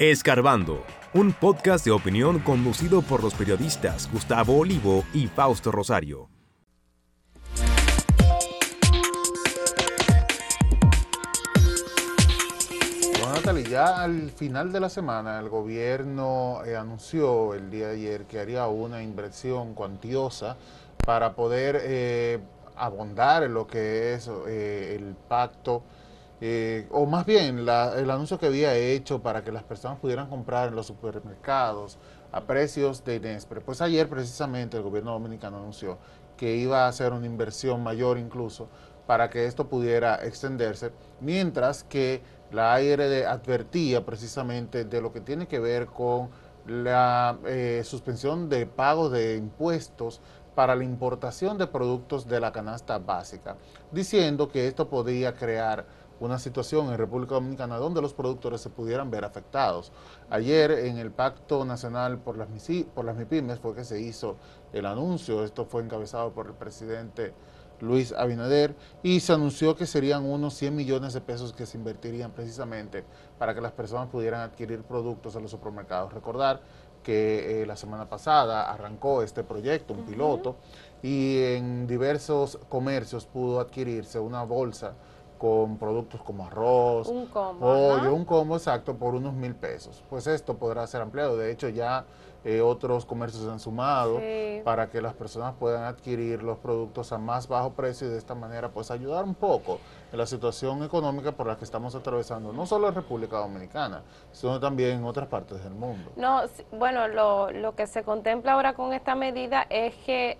Escarbando, un podcast de opinión conducido por los periodistas Gustavo Olivo y Fausto Rosario. Bueno, Natalie, ya al final de la semana el gobierno eh, anunció el día de ayer que haría una inversión cuantiosa para poder eh, abondar en lo que es eh, el pacto eh, o más bien el anuncio que había hecho para que las personas pudieran comprar en los supermercados a precios de Nespre. Pues ayer precisamente el gobierno dominicano anunció que iba a hacer una inversión mayor incluso para que esto pudiera extenderse, mientras que la ARD advertía precisamente de lo que tiene que ver con la eh, suspensión de pagos de impuestos para la importación de productos de la canasta básica, diciendo que esto podía crear una situación en República Dominicana donde los productores se pudieran ver afectados. Ayer en el Pacto Nacional por las, por las MIPIMES fue que se hizo el anuncio, esto fue encabezado por el presidente Luis Abinader, y se anunció que serían unos 100 millones de pesos que se invertirían precisamente para que las personas pudieran adquirir productos en los supermercados. Recordar que eh, la semana pasada arrancó este proyecto, un piloto, y en diversos comercios pudo adquirirse una bolsa con productos como arroz, un combo, pollo, un combo exacto por unos mil pesos. Pues esto podrá ser ampliado. De hecho, ya eh, otros comercios han sumado para que las personas puedan adquirir los productos a más bajo precio y de esta manera pues ayudar un poco en la situación económica por la que estamos atravesando, no solo en República Dominicana, sino también en otras partes del mundo. No, bueno, lo, lo que se contempla ahora con esta medida es que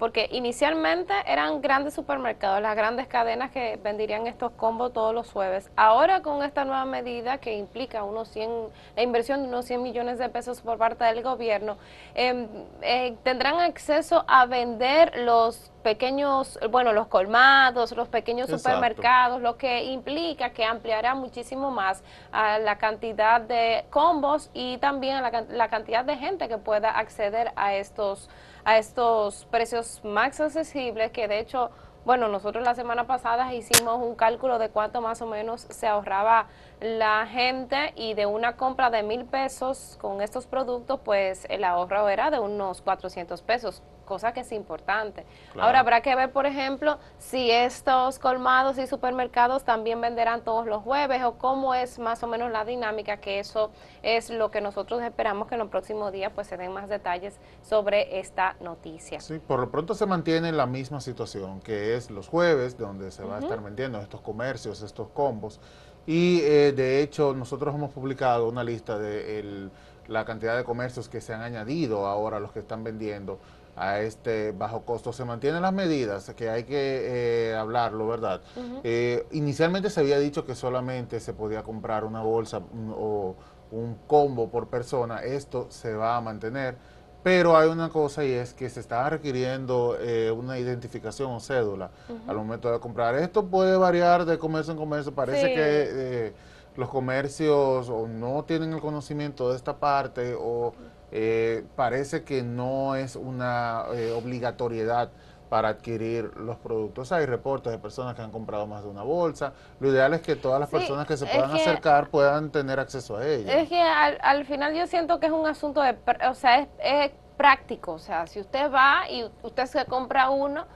porque inicialmente eran grandes supermercados, las grandes cadenas que venderían estos combos todos los jueves. Ahora con esta nueva medida que implica unos 100, la inversión de unos 100 millones de pesos por parte del gobierno, em, eh, tendrán acceso a vender los pequeños, bueno, los colmados, los pequeños supermercados, lo que implica que ampliará muchísimo más a la cantidad de combos y también a la, la cantidad de gente que pueda acceder a estos a estos precios más accesibles que de hecho, bueno, nosotros la semana pasada hicimos un cálculo de cuánto más o menos se ahorraba la gente y de una compra de mil pesos con estos productos, pues el ahorro era de unos 400 pesos cosa que es importante. Ahora habrá que ver, por ejemplo, si estos colmados y supermercados también venderán todos los jueves o cómo es más o menos la dinámica, que eso es lo que nosotros esperamos que en los próximos días pues se den más detalles sobre esta noticia. Sí, por lo pronto se mantiene la misma situación, que es los jueves, donde se va a estar vendiendo estos comercios, estos combos. Y eh, de hecho nosotros hemos publicado una lista de la cantidad de comercios que se han añadido ahora a los que están vendiendo a este bajo costo. Se mantienen las medidas, que hay que eh, hablarlo, ¿verdad? Eh, inicialmente se había dicho que solamente se podía comprar una bolsa o un combo por persona. Esto se va a mantener. Pero hay una cosa y es que se está requiriendo eh, una identificación o cédula al momento de comprar. Esto puede variar de comercio en comercio. Parece que los comercios o no tienen el conocimiento de esta parte o eh, parece que no es una eh, obligatoriedad para adquirir los productos. Hay reportes de personas que han comprado más de una bolsa. Lo ideal es que todas las personas que se puedan acercar puedan tener acceso a ella. Es que al, final yo siento que es un asunto de, o sea, es, práctico. O sea, si usted va y usted se compra uno,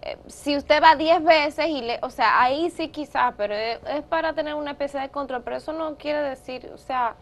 eh, si usted va 10 veces y le, o sea, ahí sí quizás, pero es, es para tener una especie de control, pero eso no quiere decir, o sea,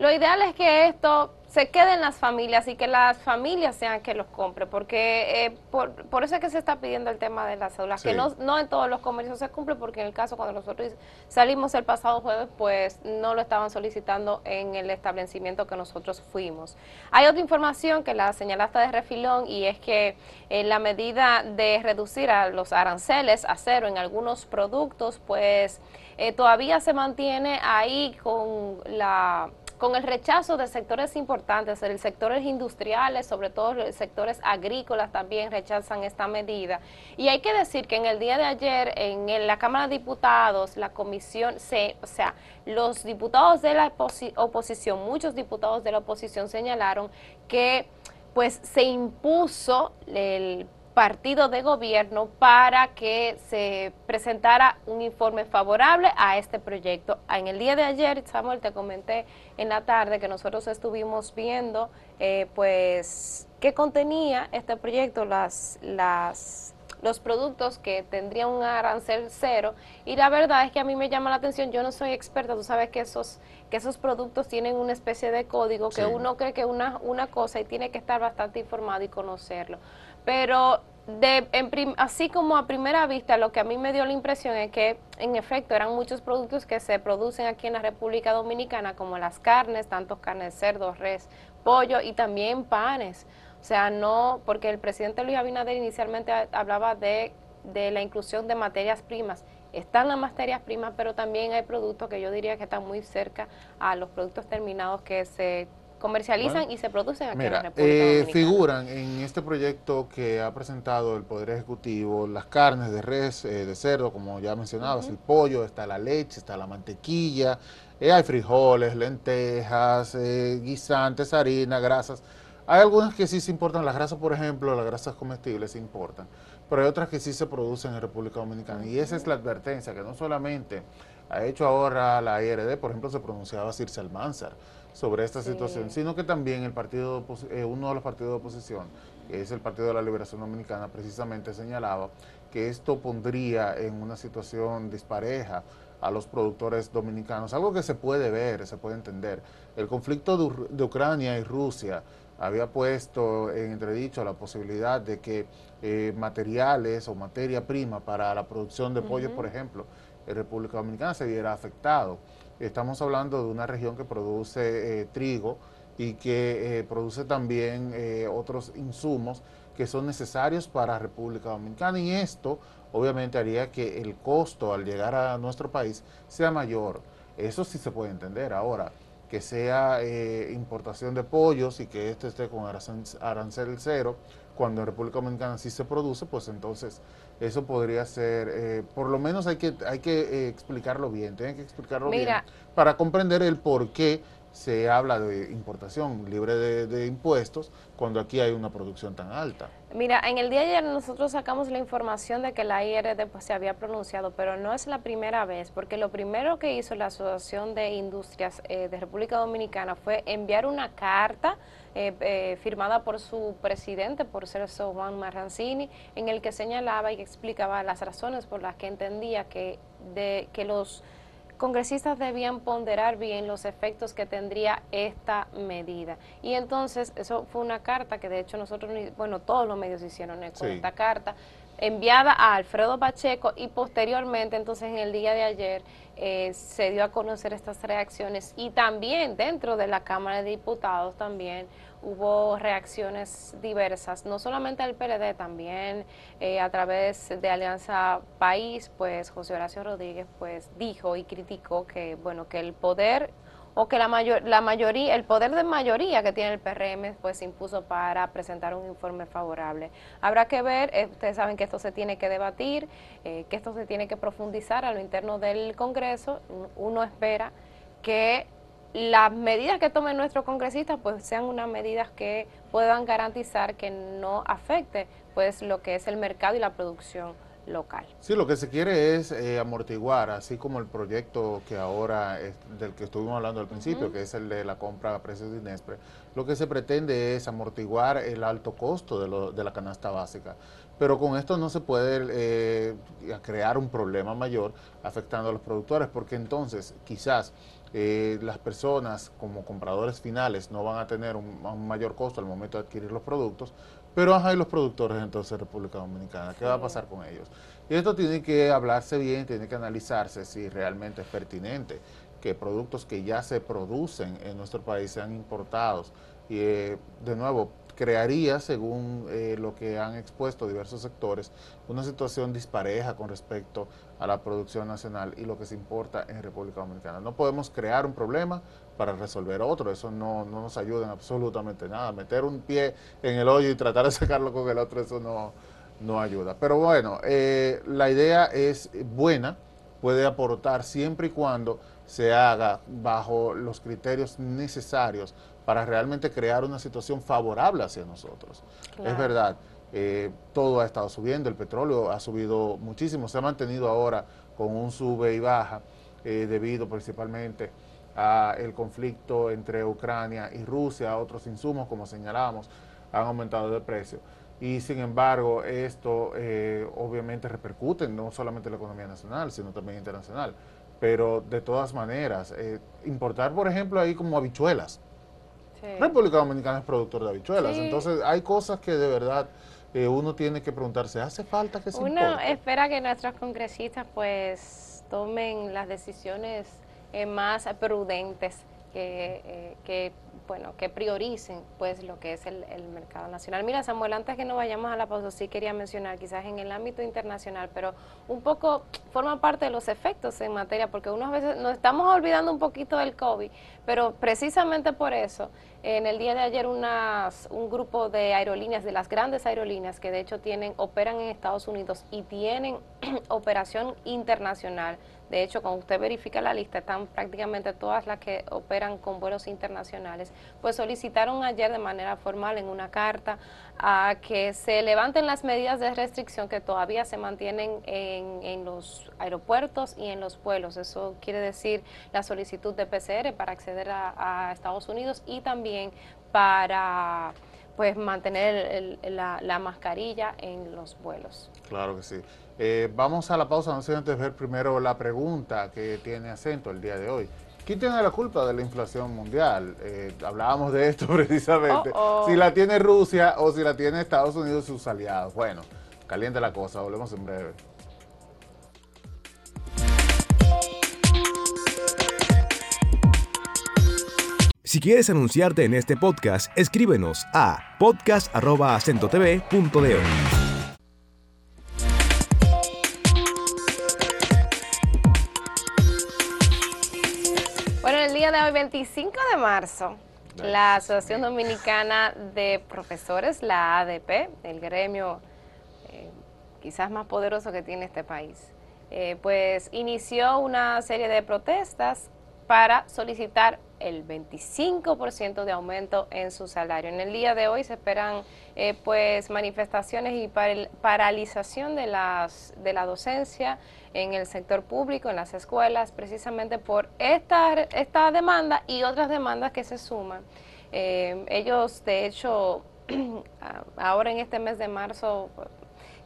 lo ideal es que esto se queden las familias y que las familias sean que los compre, porque eh, por, por, eso es que se está pidiendo el tema de las cédulas, que no, no en todos los comercios se cumple, porque en el caso cuando nosotros salimos el pasado jueves, pues no lo estaban solicitando en el establecimiento que nosotros fuimos. Hay otra información que la señalaste de refilón y es que en la medida de reducir a los aranceles a cero en algunos productos, pues eh, todavía se mantiene ahí con la con el rechazo de sectores importantes, el sectores industriales, sobre todo los sectores agrícolas también rechazan esta medida. Y hay que decir que en el día de ayer en la Cámara de Diputados, la comisión, se, o sea, los diputados de la oposición, muchos diputados de la oposición señalaron que pues se impuso el partido de gobierno para que se presentara un informe favorable a este proyecto. En el día de ayer, Samuel, te comenté en la tarde que nosotros estuvimos viendo eh, pues qué contenía este proyecto, las, las los productos que tendrían un arancel cero y la verdad es que a mí me llama la atención, yo no soy experta, tú sabes que esos que esos productos tienen una especie de código que uno cree que una una cosa y tiene que estar bastante informado y conocerlo. Pero de, así como a primera vista, lo que a mí me dio la impresión es que, en efecto, eran muchos productos que se producen aquí en la República Dominicana, como las carnes, tanto carnes cerdo, res, pollo y también panes. O sea, no, porque el presidente Luis Abinader inicialmente hablaba de, de la inclusión de materias primas. Están las materias primas, pero también hay productos que yo diría que están muy cerca a los productos terminados que se comercializan y se producen aquí en la República eh, Figuran en este proyecto que ha presentado el Poder Ejecutivo las carnes de res, eh, de cerdo, como ya mencionabas, el pollo, está la leche, está la mantequilla, eh, hay frijoles, lentejas, guisantes, harina, grasas. Hay algunas que sí se importan, las grasas, por ejemplo, las grasas comestibles se importan, pero hay otras que sí se producen en República Dominicana. Y esa es la advertencia, que no solamente ha hecho ahora la IRD, por ejemplo, se pronunciaba Circe Almanzar, sobre esta situación, sino que también el partido eh, uno de los partidos de oposición, que es el Partido de la Liberación Dominicana, precisamente señalaba que esto pondría en una situación dispareja a los productores dominicanos, algo que se puede ver, se puede entender. El conflicto de, Ucrania y Rusia había puesto en entredicho la posibilidad de que eh, materiales o materia prima para la producción de pollo, por ejemplo, en República Dominicana se viera afectado. Estamos hablando de una región que produce eh, trigo y que eh, produce también eh, otros insumos que son necesarios para República Dominicana y esto obviamente haría que el costo al llegar a nuestro país sea mayor. Eso sí se puede entender. Ahora, que sea importación de pollos y que este esté con arancel cero, cuando en República Dominicana sí se produce, pues entonces eso podría ser, eh, por lo menos hay que, hay que eh, explicarlo bien, tienen que explicarlo bien para comprender el por qué se habla de importación libre de, impuestos cuando aquí hay una producción tan alta. Mira, en el día de ayer nosotros sacamos la información de que la IRD pues, se había pronunciado, pero no es la primera vez, porque lo primero que hizo la Asociación de Industrias eh, de República Dominicana fue enviar una carta eh, eh, firmada por su presidente, por Celso Juan Marrancini, en el que señalaba y explicaba las razones por las que entendía que, de, que los congresistas debían ponderar bien los efectos que tendría esta medida. Y entonces, eso fue una carta que de hecho nosotros, bueno, todos los medios hicieron con esta carta, enviada a Alfredo Pacheco y posteriormente, entonces en el día de ayer, eh, se dio a conocer estas reacciones y también dentro de la Cámara de Diputados también hubo reacciones diversas, no solamente del PLD, también eh, a través de Alianza País, pues José Horacio Rodríguez pues dijo y criticó que bueno que el poder o que la, mayor, la mayoría, el poder de mayoría que tiene el PRM, pues se impuso para presentar un informe favorable. Habrá que ver, eh, ustedes saben que esto se tiene que debatir, eh, que esto se tiene que profundizar a lo interno del Congreso. Uno espera que las medidas que tomen nuestros congresistas pues sean unas medidas que puedan garantizar que no afecte pues lo que es el mercado y la producción local. Sí, lo que se quiere es eh, amortiguar, así como el proyecto que ahora, del que estuvimos hablando al principio, que es el de la compra a precios de Inespre, lo que se pretende es amortiguar el alto costo de, lo, de la canasta básica. Pero con esto no se puede eh, crear un problema mayor afectando a los productores, porque entonces quizás eh, las personas como compradores finales no van a tener un, un, mayor costo al momento de adquirir los productos, pero hay los productores entonces de República Dominicana, ¿qué va a pasar con ellos? Y esto tiene que hablarse bien, tiene que analizarse si realmente es pertinente que productos que ya se producen en nuestro país sean importados. Y eh, de nuevo, crearía, según eh, lo que han expuesto diversos sectores, una situación dispareja con respecto a la producción nacional y lo que se importa en República Dominicana. No podemos crear un problema para resolver otro, eso no, nos ayuda en absolutamente nada. Meter un pie en el hoyo y tratar de sacarlo con el otro, eso no, no ayuda. Pero bueno, eh, la idea es buena, puede aportar siempre y cuando se haga bajo los criterios necesarios para realmente crear una situación favorable hacia nosotros. Es verdad, eh, todo ha estado subiendo, el petróleo ha subido muchísimo, se ha mantenido ahora con un sube y baja eh, debido principalmente al conflicto entre Ucrania y Rusia, otros insumos, como señalábamos, han aumentado de precio. Y sin embargo, esto eh, obviamente repercute no solamente en la economía nacional, sino también internacional. Pero de todas maneras, importar, por ejemplo, ahí como habichuelas. República Dominicana es productor de habichuelas. Entonces, hay cosas que de verdad eh, uno tiene que preguntarse, ¿hace falta que se Uno espera que nuestros congresistas pues tomen las decisiones eh, más prudentes que, eh, que bueno, que prioricen pues lo que es el, mercado nacional. Mira, Samuel, antes que no vayamos a la pausa, sí quería mencionar quizás en el ámbito internacional, pero un poco forma parte de los efectos en materia, porque unas veces nos estamos olvidando un poquito del COVID, pero precisamente por eso, en el día de ayer unas, un grupo de aerolíneas, de las grandes aerolíneas que de hecho tienen, operan en Estados Unidos y tienen operación internacional, de hecho, cuando usted verifica la lista, están prácticamente todas las que operan con vuelos internacionales. Pues solicitaron ayer de manera formal en una carta a que se levanten las medidas de restricción que todavía se mantienen en, los aeropuertos y en los vuelos. Eso quiere decir la solicitud de PCR para acceder a, Estados Unidos y también para pues mantener la, la mascarilla en los vuelos. Claro que sí. Eh, vamos a la pausa, no sé antes ver primero la pregunta que tiene acento el día de hoy. ¿Quién tiene la culpa de la inflación mundial? Eh, hablábamos de esto precisamente. Oh, oh. Si la tiene Rusia o si la tiene Estados Unidos y sus aliados. Bueno, caliente la cosa, volvemos en breve. Si quieres anunciarte en este podcast, escríbenos a podcast.acentotv.de. de hoy, 25 de marzo, la Asociación Dominicana de Profesores, la ADP, el gremio eh, quizás más poderoso que tiene este país, eh, pues inició una serie de protestas para solicitar el 25% de aumento en su salario. En el día de hoy se esperan eh, pues manifestaciones y paralización de, las, de la docencia en el sector público, en las escuelas, precisamente por esta, esta demanda y otras demandas que se suman. Eh, ellos, de hecho, ahora en este mes de marzo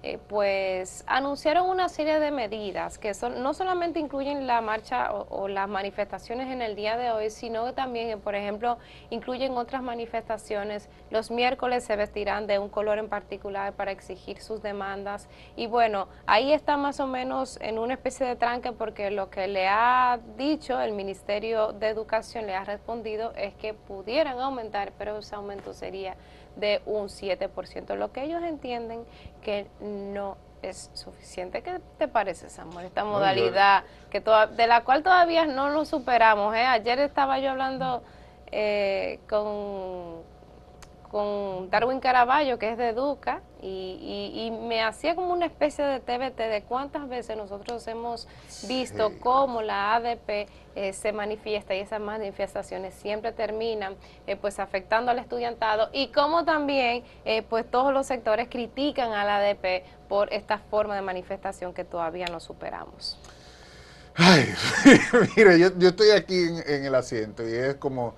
eh, pues anunciaron una serie de medidas que son, no solamente incluyen la marcha o, las manifestaciones en el día de hoy, sino también, por ejemplo, incluyen otras manifestaciones. Los miércoles se vestirán de un color en particular para exigir sus demandas. Y bueno, ahí está más o menos en una especie de tranque porque lo que le ha dicho el Ministerio de Educación, le ha respondido, es que pudieran aumentar, pero ese aumento sería de un 7%, lo que ellos entienden que no es suficiente. ¿Qué te parece, Samuel, esta modalidad que de la cual todavía no nos superamos? ¿eh? Ayer estaba yo hablando eh, con con Darwin Caraballo, que es de Educa, y, me hacía como una especie de TBT de cuántas veces nosotros hemos visto cómo la ADP eh, se manifiesta y esas manifestaciones siempre terminan eh, pues afectando al estudiantado y cómo también eh, pues todos los sectores critican a la ADP por esta forma de manifestación que todavía no superamos. Ay, mire, yo, estoy aquí en el asiento y es como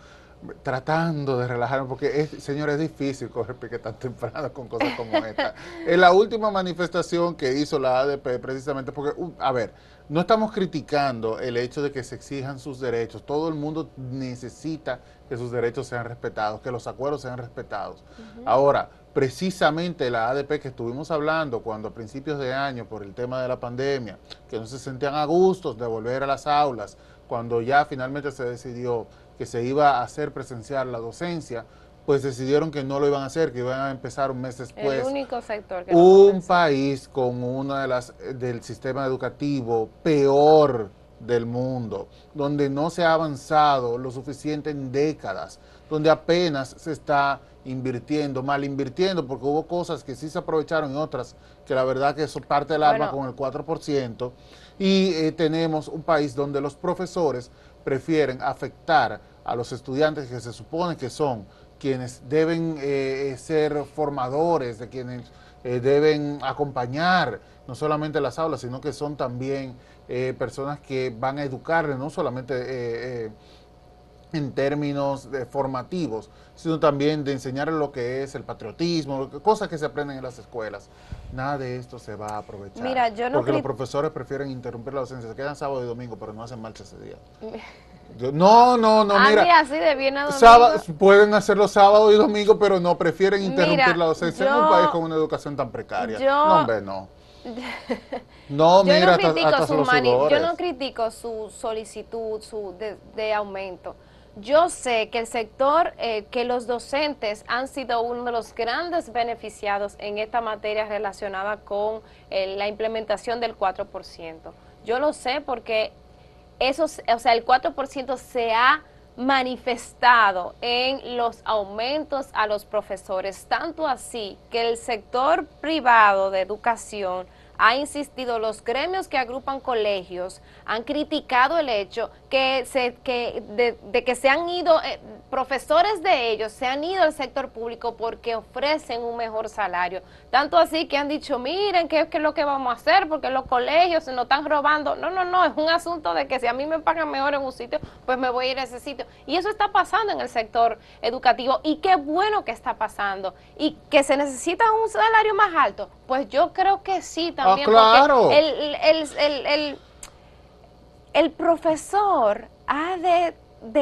tratando de relajarme, porque, es, señor, es difícil coger pique tan temprano con cosas como esta. en la última manifestación que hizo la ADP, precisamente porque, uh, a ver, no estamos criticando el hecho de que se exijan sus derechos. Todo el mundo necesita que sus derechos sean respetados, que los acuerdos sean respetados. Ahora, precisamente la ADP que estuvimos hablando cuando a principios de año por el tema de la pandemia, que no se sentían a gustos de volver a las aulas, cuando ya finalmente se decidió que se iba a hacer presencial la docencia, pues decidieron que no lo iban a hacer, que iban a empezar un mes después. El único sector que Un país con una de las del sistema educativo peor del mundo, donde no se ha avanzado lo suficiente en décadas, donde apenas se está invirtiendo, mal invirtiendo, porque hubo cosas que sí se aprovecharon y otras que la verdad que eso parte del arma con el 4%, y eh, tenemos un país donde los profesores prefieren afectar a los estudiantes que se supone que son quienes deben eh, ser formadores, de quienes eh, deben acompañar no solamente las aulas, sino que son también eh, personas que van a educarle, no solamente eh, en términos formativos, sino también de enseñar lo que es el patriotismo, cosas que se aprenden en las escuelas. Nada de esto se va a aprovechar. Mira, yo no porque los profesores prefieren interrumpir la docencia, se quedan sábado y domingo, pero no hacen marcha ese día. no, no, no, ah, mira. así de bien a sábado, pueden hacerlo sábado y domingo, pero no, prefieren interrumpir la docencia en un país con una educación tan precaria. no, hombre, no. No, mira, yo no critico, su, yo no critico su solicitud su de aumento yo sé que el sector, eh, que los docentes han sido uno de los grandes beneficiados en esta materia relacionada con eh, la implementación del 4%. Yo lo sé porque eso, o sea, el 4% se ha manifestado en los aumentos a los profesores, tanto así que el sector privado de educación ha insistido, los gremios que agrupan colegios han criticado el hecho que se, que de, que se han ido, eh, profesores de ellos se han ido al sector público porque ofrecen un mejor salario. Tanto así que han dicho, miren, ¿qué, es lo que vamos a hacer? Porque los colegios se nos están robando. No, no, no, es un asunto de que si a mí me pagan mejor en un sitio, pues me voy a ir a ese sitio. Y eso está pasando en el sector educativo y qué bueno que está pasando. Y que se necesita un salario más alto, pues yo creo que sí ah, también. claro. el, el, el el profesor ha de,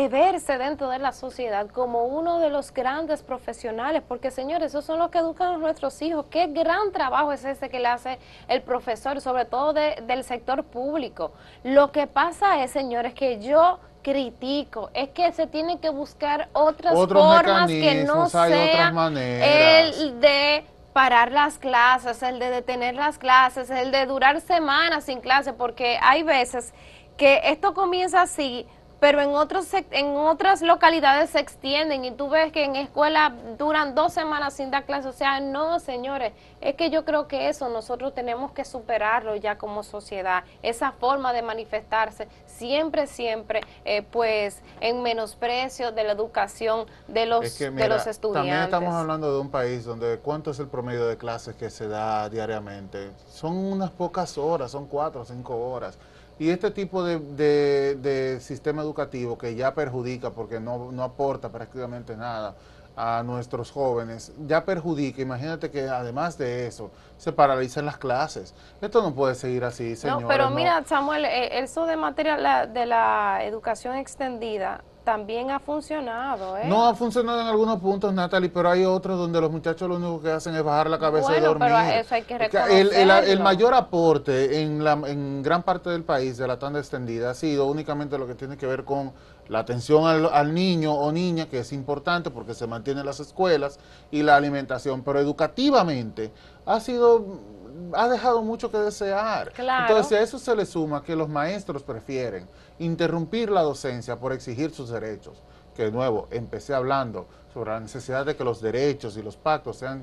verse dentro de la sociedad como uno de los grandes profesionales, porque señores, esos son los que educan a nuestros hijos. Qué gran trabajo es ese que le hace el profesor, sobre todo del sector público. Lo que pasa es, señores, que yo critico, es que se tienen que buscar otras formas que no sea el de parar las clases, el de detener las clases, el de durar semanas sin clase, porque hay veces que esto comienza así, pero en, otros, en otras localidades se extienden y tú ves que en escuela duran dos semanas sin dar clases. O sea, no, señores, es que yo creo que eso nosotros tenemos que superarlo ya como sociedad, esa forma de manifestarse, siempre, siempre, eh, pues, en menosprecio de la educación de los, de los estudiantes. También estamos hablando de un país donde cuánto es el promedio de clases que se da diariamente. Son unas pocas horas, son cuatro o cinco horas. Y este tipo de, sistema educativo que ya perjudica porque no, no, aporta prácticamente nada a nuestros jóvenes, ya perjudica, imagínate que además de eso, se paralizan las clases. Esto no puede seguir así, señor. No, pero mira, Samuel, eh, eso de materia de la educación extendida, también ha funcionado, ¿eh? No ha funcionado en algunos puntos, Natalie, pero hay otros donde los muchachos lo único que hacen es bajar la cabeza y dormir. Pero eso hay que el, el, mayor aporte en, la, en gran parte del país de la tanda extendida ha sido únicamente lo que tiene que ver con la atención al, al, niño o niña, que es importante porque se mantiene en las escuelas, y la alimentación. Pero educativamente ha sido ha dejado mucho que desear. Entonces a eso se le suma que los maestros prefieren interrumpir la docencia por exigir sus derechos. Que de nuevo, empecé hablando sobre la necesidad de que los derechos y los pactos sean,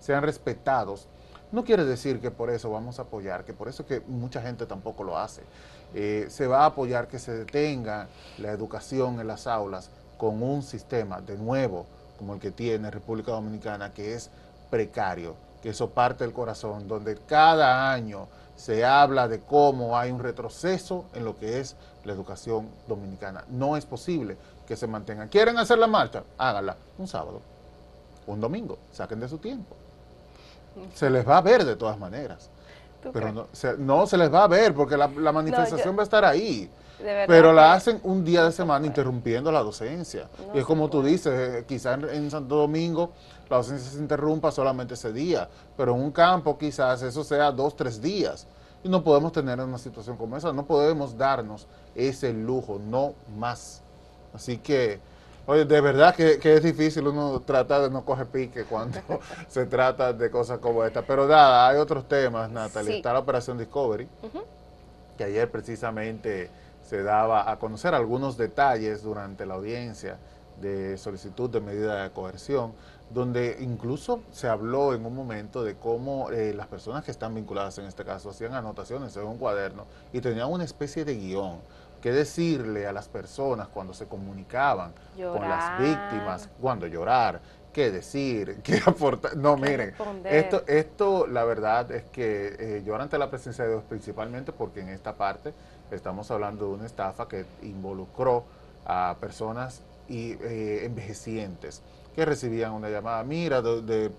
sean respetados. No quiere decir que por eso vamos a apoyar, que por eso que mucha gente tampoco lo hace. Eh, se va a apoyar que se detenga la educación en las aulas con un sistema, de nuevo, como el que tiene República Dominicana, que es precario, que eso parte del corazón, donde cada año se habla de cómo hay un retroceso en lo que es la educación dominicana. No es posible que se mantenga. ¿Quieren hacer la marcha? Háganla un sábado, un domingo, saquen de su tiempo. Se les va a ver de todas maneras. Pero no se, no se, les va a ver porque la, manifestación va a estar ahí. Pero la hacen un día de semana interrumpiendo la docencia. y es como tú dices, eh, quizás en Santo Domingo la docencia se interrumpa solamente ese día, pero en un campo quizás eso sea dos, tres días. Y no podemos tener una situación como esa, no podemos darnos ese lujo, no más. Así que, oye, de verdad que, es difícil uno tratar de no coger pique cuando se trata de cosas como esta. Pero nada, hay otros temas, Natalie. Está la operación Discovery, que ayer precisamente se daba a conocer algunos detalles durante la audiencia de solicitud de medida de coerción donde incluso se habló en un momento de cómo eh, las personas que están vinculadas en este caso hacían anotaciones en un cuaderno y tenían una especie de guion que decirle a las personas cuando se comunicaban con las víctimas, cuando llorar, qué decir, qué aportar. No, miren, esto, esto la verdad es que eh, yo ante la presencia de Dios principalmente porque en esta parte estamos hablando de una estafa que involucró a personas y, eh, envejecientes que recibían una llamada, mira, de,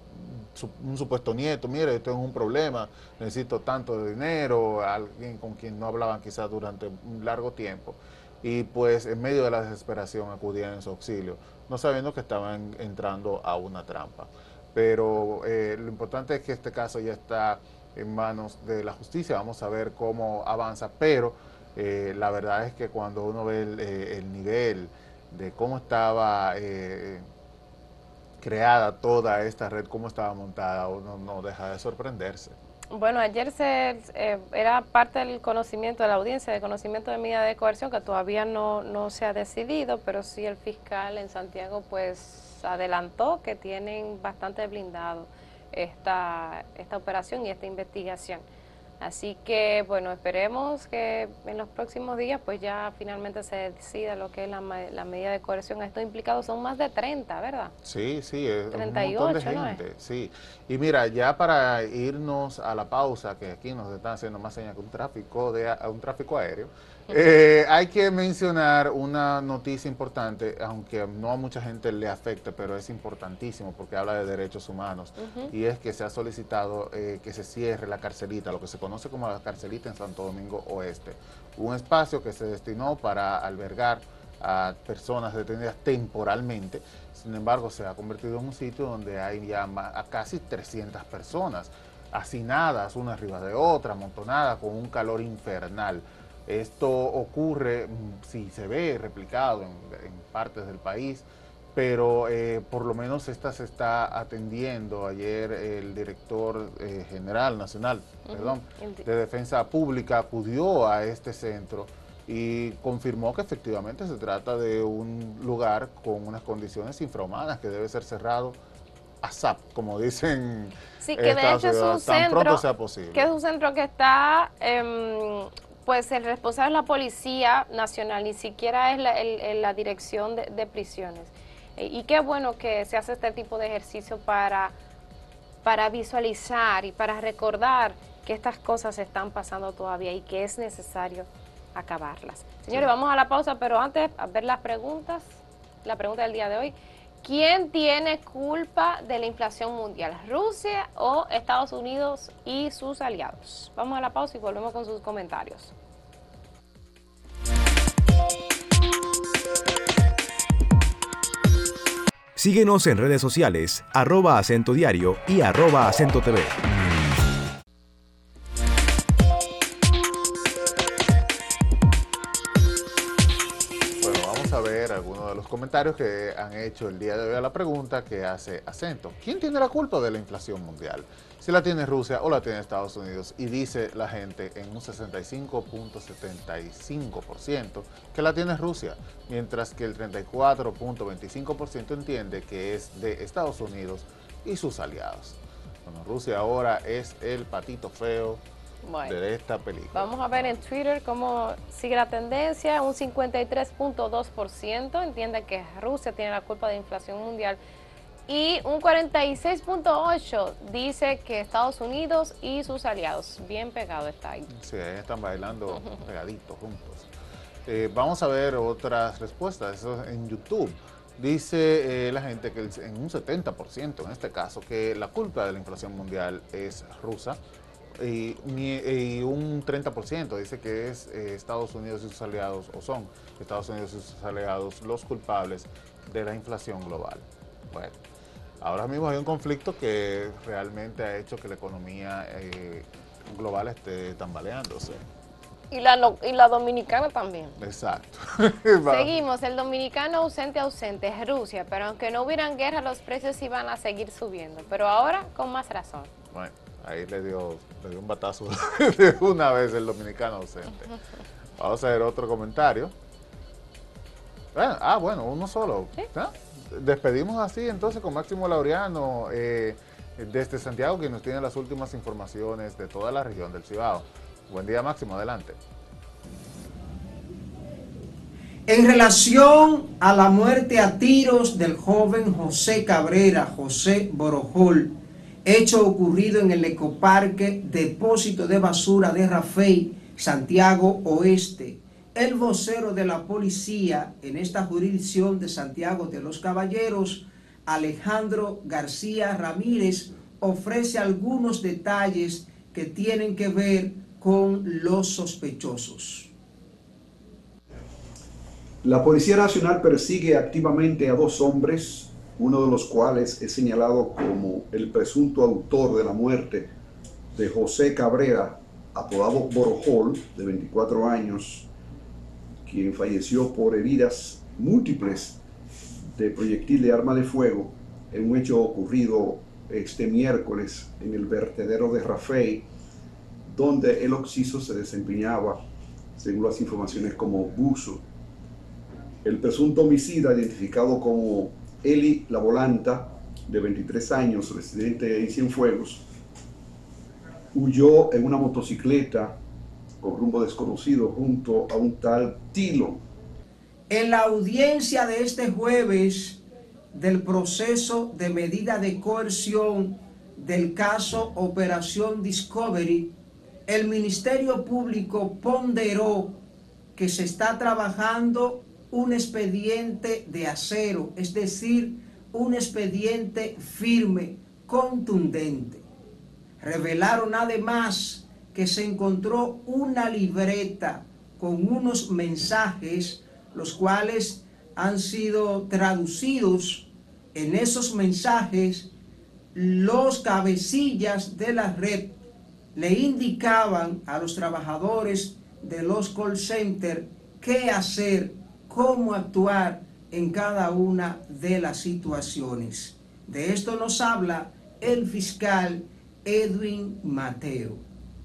un supuesto nieto, mira, yo tengo un problema, necesito tanto de dinero, alguien con quien no hablaban quizás durante un largo tiempo. Y pues en medio de la desesperación acudían en su auxilio, no sabiendo que estaban entrando a una trampa. Pero eh, lo importante es que este caso ya está en manos de la justicia, vamos a ver cómo avanza, pero eh, la verdad es que cuando uno ve el, eh, el nivel de cómo estaba creada toda esta red, cómo estaba montada, uno no deja de sorprenderse. Bueno, ayer se, eh, era parte del conocimiento de la audiencia, de conocimiento de medida de coerción, que todavía no, no se ha decidido, pero sí el fiscal en Santiago pues adelantó que tienen bastante blindado esta, esta operación y esta investigación. Así que, bueno, esperemos que en los próximos días pues ya finalmente se decida lo que es la, medida de coerción. Estos implicados son más de 30, ¿verdad? Sí, sí, es 38, un montón de gente, sí. Y mira, ya para irnos a la pausa, que aquí nos están haciendo más señas que un tráfico, de, un tráfico aéreo, eh, hay que mencionar una noticia importante, aunque no a mucha gente le afecte, pero es importantísimo porque habla de derechos humanos. Y es que se ha solicitado eh, que se cierre la carcelita, lo que se conoce como la carcelita en Santo Domingo Oeste. Un espacio que se destinó para albergar a personas detenidas temporalmente. Sin embargo, se ha convertido en un sitio donde hay ya a casi 300 personas hacinadas una arriba de otra, amontonadas con un calor infernal. Esto ocurre, mm, si se ve replicado en, partes del país, pero eh, por lo menos esta se está atendiendo. Ayer el director eh, general nacional perdón, de Defensa Pública acudió a este centro y confirmó que efectivamente se trata de un lugar con unas condiciones infrahumanas que debe ser cerrado a SAP, como dicen. Sí, que de hecho es un centro, que es un centro que está em, pues el responsable es la Policía Nacional, ni siquiera es la, dirección de, prisiones. Eh, y qué bueno que se hace este tipo de ejercicio para, para visualizar y para recordar que estas cosas están pasando todavía y que es necesario acabarlas. Señores, vamos a la pausa, pero antes a ver las preguntas, la pregunta del día de hoy. ¿Quién tiene culpa de la inflación mundial? ¿Rusia o Estados Unidos y sus aliados? Vamos a la pausa y volvemos con sus comentarios. Síguenos en redes sociales, arroba acento diario y arroba acento TV. Comentarios que han hecho el día de hoy a la pregunta que hace acento. ¿Quién tiene la culpa de la inflación mundial? Si la tiene Rusia o la tiene Estados Unidos. Y dice la gente en un 65.75% que la tiene Rusia, mientras que el 34.25% entiende que es de Estados Unidos y sus aliados. Bueno, Rusia ahora es el patito feo de esta película. Vamos a ver en Twitter cómo sigue la tendencia. Un 53.2% entiende que Rusia tiene la culpa de la inflación mundial. Y un 46.8% dice que Estados Unidos y sus aliados. Bien pegado está ahí. Sí, están bailando pegaditos juntos. Eh, vamos a ver otras respuestas. Eso en YouTube. Dice eh, la gente que en un 70%, en este caso, que la culpa de la inflación mundial es rusa y, un 30% dice que es eh, Estados Unidos y sus aliados, o son Estados Unidos y sus aliados los culpables de la inflación global. Bueno, ahora mismo hay un conflicto que realmente ha hecho que la economía eh, global esté tambaleándose. Y la, y la dominicana también. Exacto. Seguimos, el dominicano ausente, ausente, es Rusia, pero aunque no hubieran guerra, los precios iban a seguir subiendo, pero ahora con más razón. Bueno. Ahí le dio, le dio un batazo de una vez el dominicano ausente. Vamos a ver otro comentario. Ah, bueno, uno solo. Despedimos así entonces con Máximo Laureano eh, desde Santiago, que nos tiene las últimas informaciones de toda la región del Cibao. Buen día, Máximo, adelante. En relación a la muerte a tiros del joven José Cabrera, José Borojol, hecho ocurrido en el ecoparque Depósito de Basura de Rafey, Santiago Oeste, el vocero de la policía en esta jurisdicción de Santiago de los Caballeros, Alejandro García Ramírez, ofrece algunos detalles que tienen que ver con los sospechosos. La Policía Nacional persigue activamente a dos hombres, uno de los cuales es señalado como el presunto autor de la muerte de José Cabrera, apodado Borojol, de 24 años, quien falleció por heridas múltiples de proyectil de arma de fuego en un hecho ocurrido este miércoles en el vertedero de Rafey, donde el occiso se desempeñaba, según las informaciones, como buzo. El presunto homicida, identificado como Eli La Volanta, de 23 años, residente en Cienfuegos, huyó en una motocicleta con rumbo desconocido junto a un tal Tilo. En la audiencia de este jueves del proceso de medida de coerción del caso Operación Discovery, el Ministerio Público ponderó que se está trabajando un expediente de acero, es decir, un expediente firme, contundente. Revelaron además que se encontró una libreta con unos mensajes, los cuales han sido traducidos en esos mensajes, los cabecillas de la red le indicaban a los trabajadores de los call centers qué hacer cómo actuar en cada una de las situaciones. De esto nos habla el fiscal Edwin Mateo.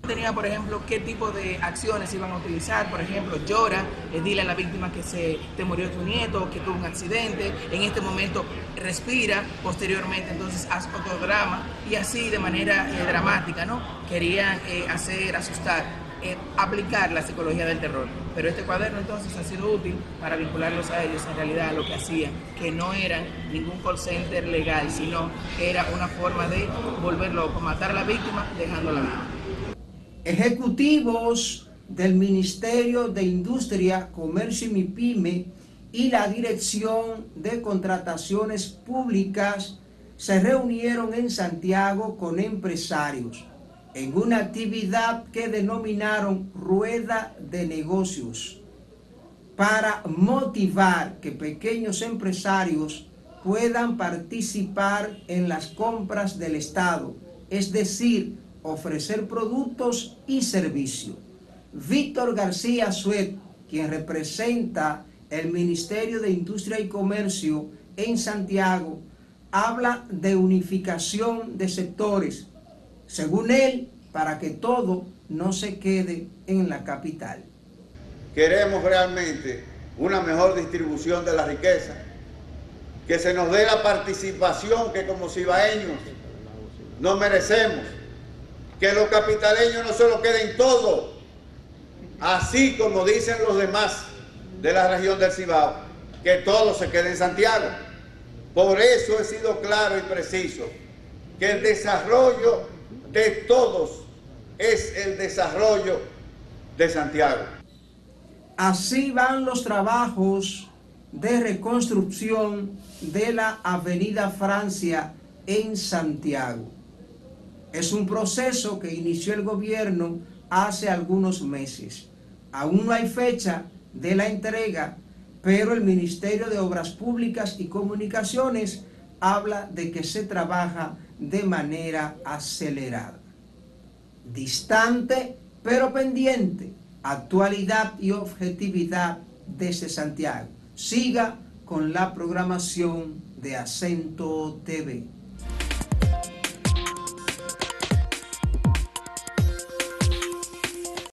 Tenía, por ejemplo, qué tipo de acciones iban a utilizar. Por ejemplo, llora, dile a la víctima que se te murió tu nieto, que tuvo un accidente. En este momento respira, posteriormente entonces haz otro drama y así de manera eh, dramática, ¿no? Querían eh, hacer asustar aplicar la psicología del terror. Pero este cuaderno entonces ha sido útil para vincularlos a ellos en realidad a lo que hacían, que no eran ningún call center legal, sino que era una forma de volverlo loco, matar a la víctima dejándola viva. Ejecutivos del Ministerio de Industria, Comercio y MIPYME y la Dirección de Contrataciones Públicas se reunieron en Santiago con empresarios en una actividad que denominaron rueda de negocios para motivar que pequeños empresarios puedan participar en las compras del Estado, es decir, ofrecer productos y servicios. Víctor García Suet, quien representa el Ministerio de Industria y Comercio en Santiago, habla de unificación de sectores según él, para que todo no se quede en la capital. Queremos realmente una mejor distribución de la riqueza, que se nos dé la participación que como cibaeños nos merecemos, que los capitaleños no se lo queden todo, así como dicen los demás de la región del Cibao, que todo se quede en Santiago. Por eso he sido claro y preciso, que el desarrollo de todos es el desarrollo de Santiago. Así van los trabajos de reconstrucción de la Avenida Francia en Santiago. Es un proceso que inició el gobierno hace algunos meses. Aún no hay fecha de la entrega, pero el Ministerio de Obras Públicas y Comunicaciones habla de que se trabaja de manera acelerada. Distante pero pendiente, actualidad y objetividad desde Santiago. Siga con la programación de Acento TV.